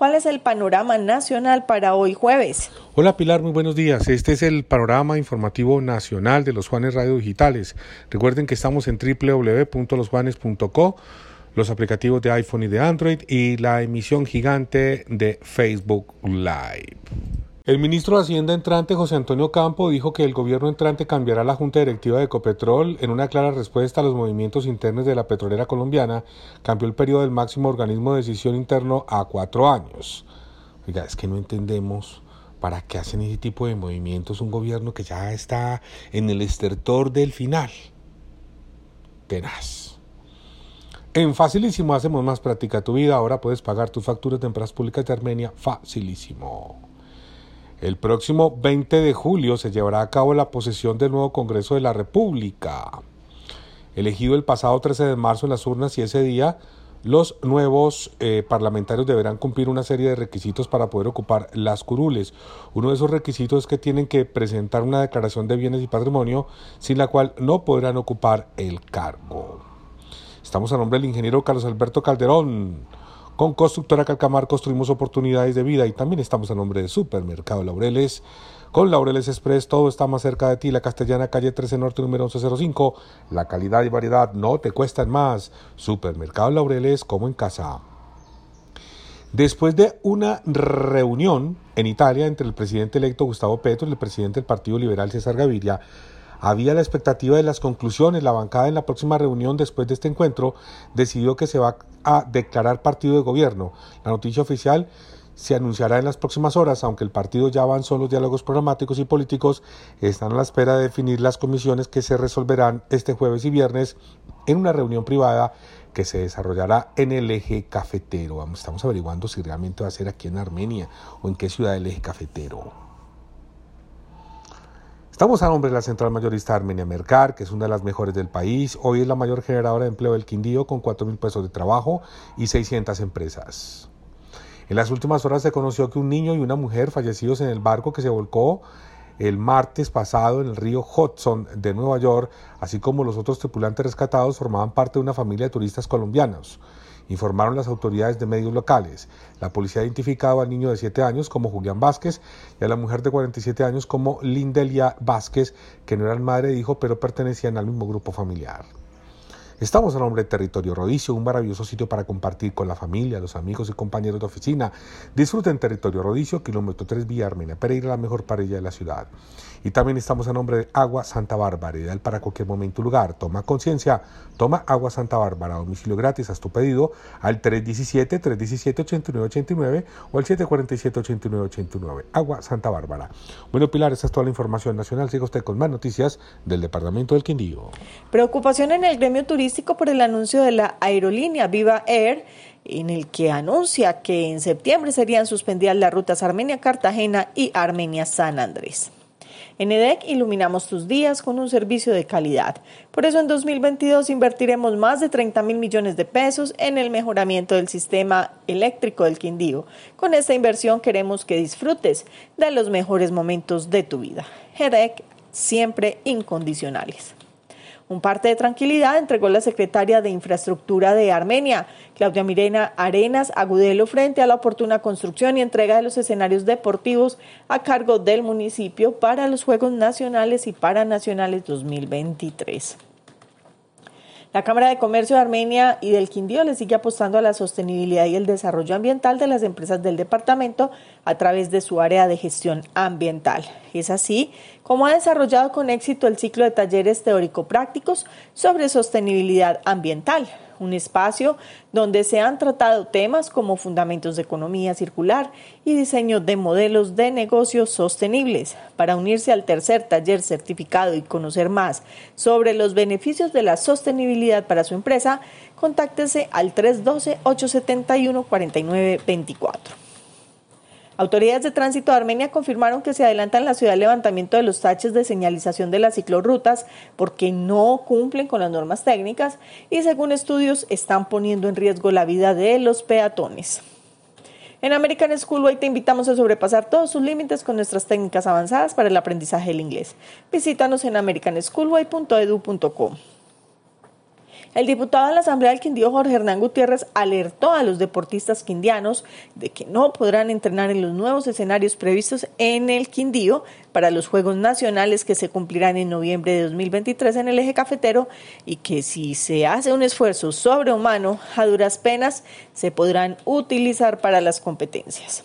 ¿Cuál es el panorama nacional para hoy jueves? Hola Pilar, muy buenos días. Este es el panorama informativo nacional de los Juanes Radio Digitales. Recuerden que estamos en www.losjuanes.co, los aplicativos de iPhone y de Android y la emisión gigante de Facebook Live. El ministro de Hacienda entrante, José Antonio Campo, dijo que el gobierno entrante cambiará la junta directiva de Ecopetrol en una clara respuesta a los movimientos internos de la petrolera colombiana. Cambió el periodo del máximo organismo de decisión interno a cuatro años. Oiga, es que no entendemos para qué hacen ese tipo de movimientos un gobierno que ya está en el estertor del final. Tenaz. En Facilísimo hacemos más práctica tu vida. Ahora puedes pagar tus facturas de empresas públicas de Armenia. Facilísimo. El próximo 20 de julio se llevará a cabo la posesión del nuevo Congreso de la República. Elegido el pasado 13 de marzo en las urnas y ese día los nuevos eh, parlamentarios deberán cumplir una serie de requisitos para poder ocupar las curules. Uno de esos requisitos es que tienen que presentar una declaración de bienes y patrimonio sin la cual no podrán ocupar el cargo. Estamos a nombre del ingeniero Carlos Alberto Calderón. Con Constructora Calcamar construimos oportunidades de vida y también estamos a nombre de Supermercado Laureles. Con Laureles Express todo está más cerca de ti, la Castellana Calle 13 Norte número 1105. La calidad y variedad no te cuestan más. Supermercado Laureles como en casa. Después de una reunión en Italia entre el presidente electo Gustavo Petro y el presidente del Partido Liberal César Gaviria, había la expectativa de las conclusiones. La bancada en la próxima reunión después de este encuentro decidió que se va a declarar partido de gobierno. La noticia oficial se anunciará en las próximas horas, aunque el partido ya avanzó en los diálogos programáticos y políticos, están a la espera de definir las comisiones que se resolverán este jueves y viernes en una reunión privada que se desarrollará en el eje cafetero. Estamos averiguando si realmente va a ser aquí en Armenia o en qué ciudad del eje cafetero. Estamos a nombre de la central mayorista Armenia Mercar, que es una de las mejores del país. Hoy es la mayor generadora de empleo del Quindío, con 4 mil pesos de trabajo y 600 empresas. En las últimas horas se conoció que un niño y una mujer fallecidos en el barco que se volcó el martes pasado en el río Hudson de Nueva York, así como los otros tripulantes rescatados, formaban parte de una familia de turistas colombianos informaron las autoridades de medios locales. La policía ha identificado al niño de 7 años como Julián Vázquez y a la mujer de 47 años como Lindelia Vázquez, que no eran madre e hijo, pero pertenecían al mismo grupo familiar. Estamos a nombre de Territorio Rodicio, un maravilloso sitio para compartir con la familia, los amigos y compañeros de oficina. Disfruten Territorio Rodicio, kilómetro 3 Vía Armenia, Pereira, la mejor parrilla de la ciudad. Y también estamos a nombre de Agua Santa Bárbara, ideal para cualquier momento y lugar. Toma conciencia, toma Agua Santa Bárbara, domicilio gratis, haz tu pedido al 317-317-8989 o al 747-8989. Agua Santa Bárbara. Bueno, Pilar, esa es toda la información nacional. Siga usted con más noticias del Departamento del Quindío. Preocupación en el gremio turístico por el anuncio de la aerolínea Viva Air en el que anuncia que en septiembre serían suspendidas las rutas Armenia-Cartagena y Armenia-San Andrés. En EDEC iluminamos tus días con un servicio de calidad. Por eso en 2022 invertiremos más de 30 mil millones de pesos en el mejoramiento del sistema eléctrico del Quindío. Con esta inversión queremos que disfrutes de los mejores momentos de tu vida. EDEC siempre incondicionales. Un parte de tranquilidad entregó la secretaria de Infraestructura de Armenia, Claudia Mirena Arenas Agudelo, frente a la oportuna construcción y entrega de los escenarios deportivos a cargo del municipio para los Juegos Nacionales y Paranacionales 2023. La Cámara de Comercio de Armenia y del Quindío le sigue apostando a la sostenibilidad y el desarrollo ambiental de las empresas del departamento a través de su área de gestión ambiental. Es así como ha desarrollado con éxito el ciclo de talleres teórico-prácticos sobre sostenibilidad ambiental, un espacio donde se han tratado temas como fundamentos de economía circular y diseño de modelos de negocios sostenibles. Para unirse al tercer taller certificado y conocer más sobre los beneficios de la sostenibilidad para su empresa, contáctese al 312-871-4924. Autoridades de tránsito de Armenia confirmaron que se adelanta en la ciudad el levantamiento de los taches de señalización de las ciclorrutas porque no cumplen con las normas técnicas y según estudios están poniendo en riesgo la vida de los peatones. En American Schoolway te invitamos a sobrepasar todos sus límites con nuestras técnicas avanzadas para el aprendizaje del inglés. Visítanos en americanschoolway.edu.com. El diputado de la Asamblea del Quindío, Jorge Hernán Gutiérrez, alertó a los deportistas quindianos de que no podrán entrenar en los nuevos escenarios previstos en el Quindío para los Juegos Nacionales que se cumplirán en noviembre de 2023 en el eje cafetero y que si se hace un esfuerzo sobrehumano, a duras penas, se podrán utilizar para las competencias.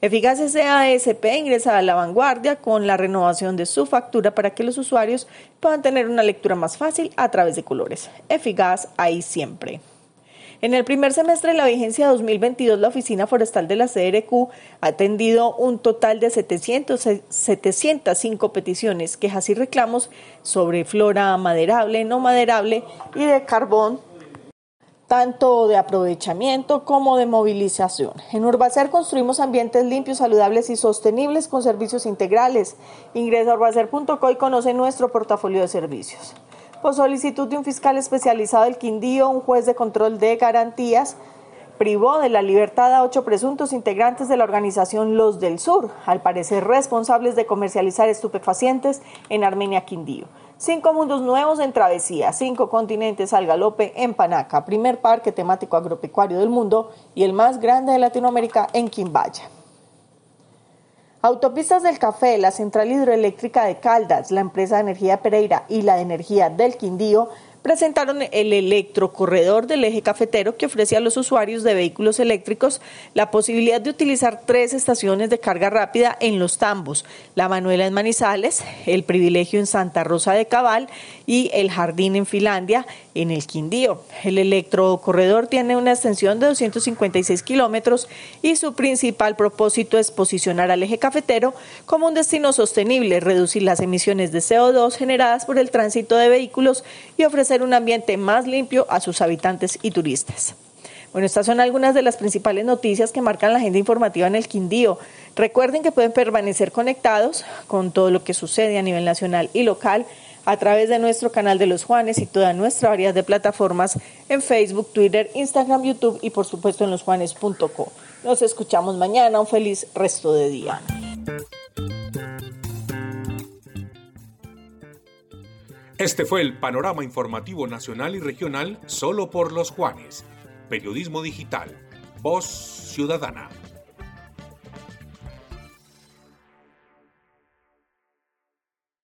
Eficaz SASP ingresa a la vanguardia con la renovación de su factura para que los usuarios puedan tener una lectura más fácil a través de colores. Eficaz ahí siempre. En el primer semestre de la vigencia 2022, la Oficina Forestal de la CRQ ha atendido un total de 700, 705 peticiones, quejas y reclamos sobre flora maderable, no maderable y de carbón tanto de aprovechamiento como de movilización. En Urbacer construimos ambientes limpios, saludables y sostenibles con servicios integrales. Ingresa a urbacer.co y conoce nuestro portafolio de servicios. Por solicitud de un fiscal especializado del Quindío, un juez de control de garantías privó de la libertad a ocho presuntos integrantes de la organización Los del Sur, al parecer responsables de comercializar estupefacientes en Armenia Quindío. Cinco mundos nuevos en travesía, cinco continentes al galope en Panaca, primer parque temático agropecuario del mundo y el más grande de Latinoamérica en Quimbaya. Autopistas del Café, la central hidroeléctrica de Caldas, la empresa de energía Pereira y la de energía del Quindío presentaron el electrocorredor del eje cafetero que ofrece a los usuarios de vehículos eléctricos la posibilidad de utilizar tres estaciones de carga rápida en los tambos, la Manuela en Manizales, el privilegio en Santa Rosa de Cabal y el jardín en Finlandia en el Quindío. El electrocorredor tiene una extensión de 256 kilómetros y su principal propósito es posicionar al eje cafetero como un destino sostenible, reducir las emisiones de CO2 generadas por el tránsito de vehículos y ofrecer un ambiente más limpio a sus habitantes y turistas. Bueno, estas son algunas de las principales noticias que marcan la agenda informativa en el Quindío. Recuerden que pueden permanecer conectados con todo lo que sucede a nivel nacional y local a través de nuestro canal de los Juanes y toda nuestra variedad de plataformas en Facebook, Twitter, Instagram, YouTube y por supuesto en losjuanes.co. Nos escuchamos mañana. Un feliz resto de día. Este fue el panorama informativo nacional y regional solo por los Juanes. Periodismo digital. Voz ciudadana.